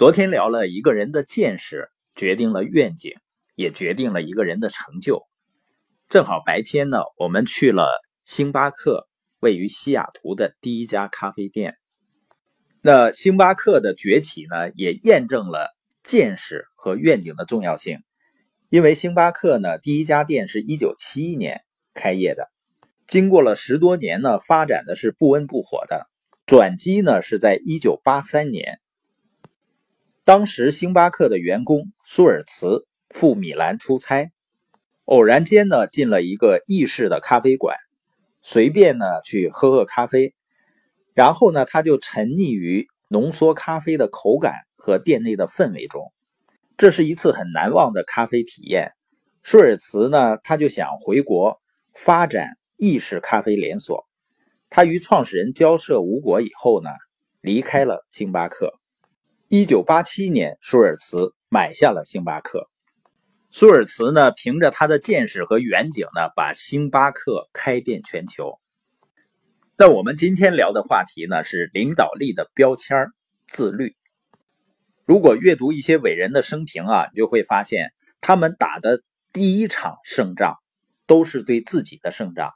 昨天聊了一个人的见识决定了愿景，也决定了一个人的成就。正好白天呢，我们去了星巴克位于西雅图的第一家咖啡店。那星巴克的崛起呢，也验证了见识和愿景的重要性。因为星巴克呢，第一家店是一九七一年开业的，经过了十多年呢，发展的是不温不火的。转机呢是在一九八三年。当时星巴克的员工舒尔茨赴米兰出差，偶然间呢进了一个意式的咖啡馆，随便呢去喝喝咖啡，然后呢他就沉溺于浓缩咖啡的口感和店内的氛围中，这是一次很难忘的咖啡体验。舒尔茨呢他就想回国发展意式咖啡连锁，他与创始人交涉无果以后呢离开了星巴克。一九八七年，舒尔茨买下了星巴克。舒尔茨呢，凭着他的见识和远景呢，把星巴克开遍全球。那我们今天聊的话题呢，是领导力的标签——自律。如果阅读一些伟人的生平啊，你就会发现，他们打的第一场胜仗，都是对自己的胜仗。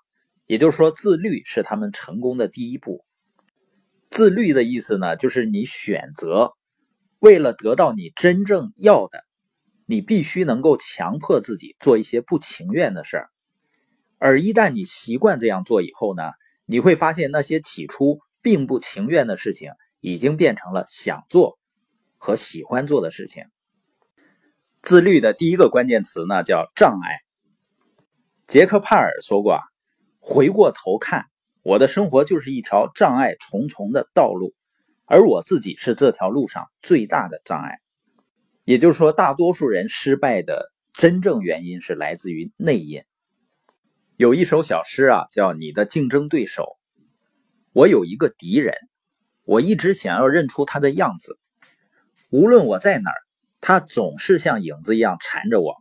也就是说，自律是他们成功的第一步。自律的意思呢，就是你选择。为了得到你真正要的，你必须能够强迫自己做一些不情愿的事儿。而一旦你习惯这样做以后呢，你会发现那些起初并不情愿的事情，已经变成了想做和喜欢做的事情。自律的第一个关键词呢，叫障碍。杰克帕尔说过啊，回过头看，我的生活就是一条障碍重重的道路。而我自己是这条路上最大的障碍，也就是说，大多数人失败的真正原因是来自于内因。有一首小诗啊，叫《你的竞争对手》。我有一个敌人，我一直想要认出他的样子。无论我在哪儿，他总是像影子一样缠着我。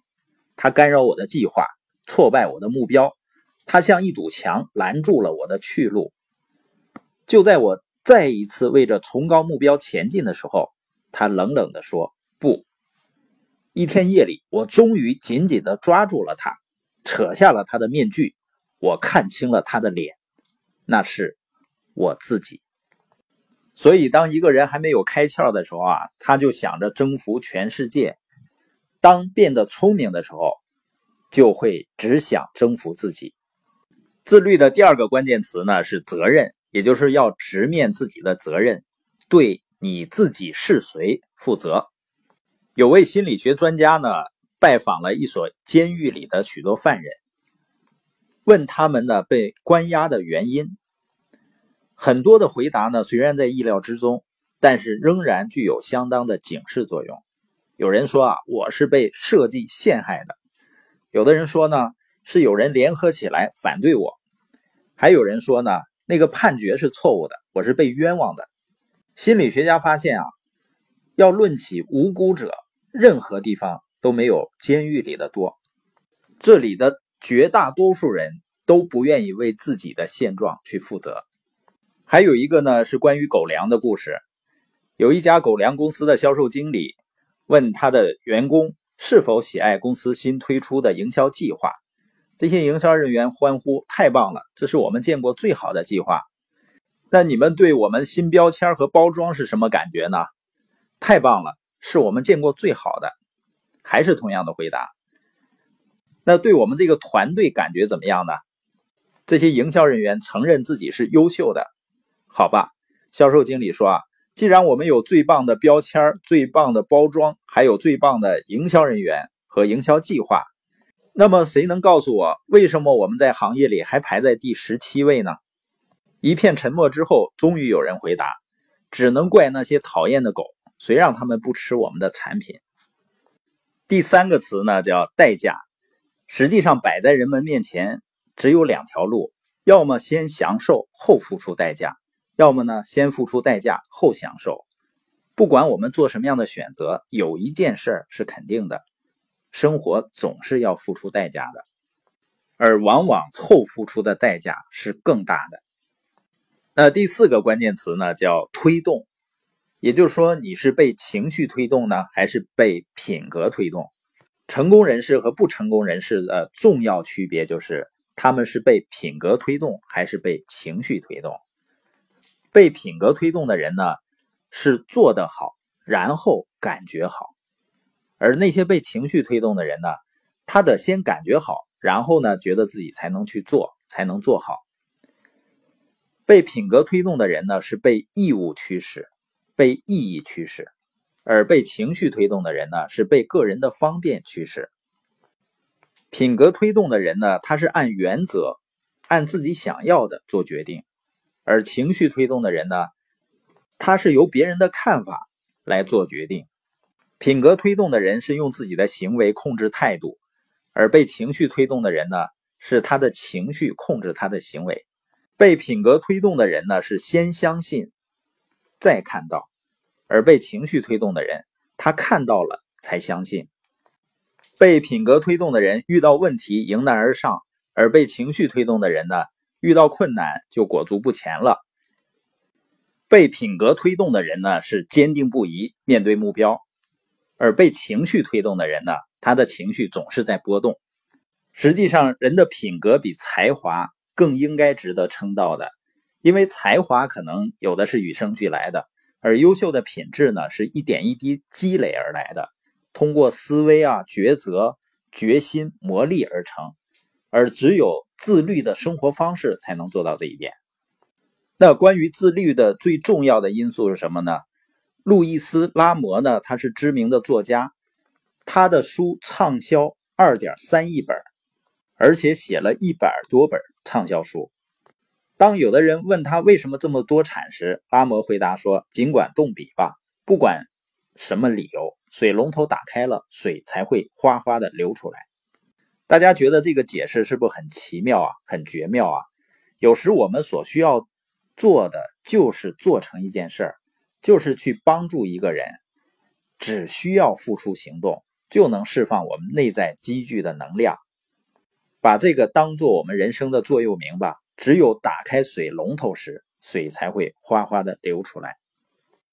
他干扰我的计划，挫败我的目标。他像一堵墙，拦住了我的去路。就在我。再一次为着崇高目标前进的时候，他冷冷地说：“不。”一天夜里，我终于紧紧地抓住了他，扯下了他的面具，我看清了他的脸，那是我自己。所以，当一个人还没有开窍的时候啊，他就想着征服全世界；当变得聪明的时候，就会只想征服自己。自律的第二个关键词呢是责任。也就是要直面自己的责任，对你自己是谁负责。有位心理学专家呢，拜访了一所监狱里的许多犯人，问他们呢被关押的原因。很多的回答呢，虽然在意料之中，但是仍然具有相当的警示作用。有人说啊，我是被设计陷害的；有的人说呢，是有人联合起来反对我；还有人说呢。那个判决是错误的，我是被冤枉的。心理学家发现啊，要论起无辜者，任何地方都没有监狱里的多。这里的绝大多数人都不愿意为自己的现状去负责。还有一个呢，是关于狗粮的故事。有一家狗粮公司的销售经理问他的员工是否喜爱公司新推出的营销计划。这些营销人员欢呼：“太棒了，这是我们见过最好的计划。”那你们对我们新标签和包装是什么感觉呢？太棒了，是我们见过最好的。还是同样的回答。那对我们这个团队感觉怎么样呢？这些营销人员承认自己是优秀的。好吧，销售经理说：“啊，既然我们有最棒的标签、最棒的包装，还有最棒的营销人员和营销计划。”那么，谁能告诉我，为什么我们在行业里还排在第十七位呢？一片沉默之后，终于有人回答：“只能怪那些讨厌的狗，谁让他们不吃我们的产品？”第三个词呢，叫代价。实际上，摆在人们面前只有两条路：要么先享受后付出代价，要么呢，先付出代价后享受。不管我们做什么样的选择，有一件事是肯定的。生活总是要付出代价的，而往往后付出的代价是更大的。那第四个关键词呢，叫推动。也就是说，你是被情绪推动呢，还是被品格推动？成功人士和不成功人士的重要区别就是，他们是被品格推动，还是被情绪推动？被品格推动的人呢，是做得好，然后感觉好；而那些被情绪推动的人呢，他得先感觉好，然后呢，觉得自己才能去做，才能做好。被品格推动的人呢，是被义务驱使，被意义驱使；而被情绪推动的人呢，是被个人的方便驱使。品格推动的人呢，他是按原则，按自己想要的做决定。而情绪推动的人呢，他是由别人的看法来做决定；品格推动的人是用自己的行为控制态度，而被情绪推动的人呢，是他的情绪控制他的行为。被品格推动的人呢，是先相信，再看到；而被情绪推动的人，他看到了才相信。被品格推动的人遇到问题迎难而上，而被情绪推动的人呢？遇到困难就裹足不前了。被品格推动的人呢，是坚定不移面对目标；而被情绪推动的人呢，他的情绪总是在波动。实际上，人的品格比才华更应该值得称道的，因为才华可能有的是与生俱来的，而优秀的品质呢，是一点一滴积累而来的，通过思维啊、抉择、决心磨砺而成。而只有自律的生活方式才能做到这一点。那关于自律的最重要的因素是什么呢？路易斯·拉摩呢？他是知名的作家，他的书畅销二点三亿本，而且写了一百多本畅销书。当有的人问他为什么这么多产时，拉摩回答说：“尽管动笔吧，不管什么理由，水龙头打开了，水才会哗哗的流出来。”大家觉得这个解释是不是很奇妙啊，很绝妙啊？有时我们所需要做的就是做成一件事儿，就是去帮助一个人，只需要付出行动，就能释放我们内在积聚的能量。把这个当做我们人生的座右铭吧。只有打开水龙头时，水才会哗哗的流出来。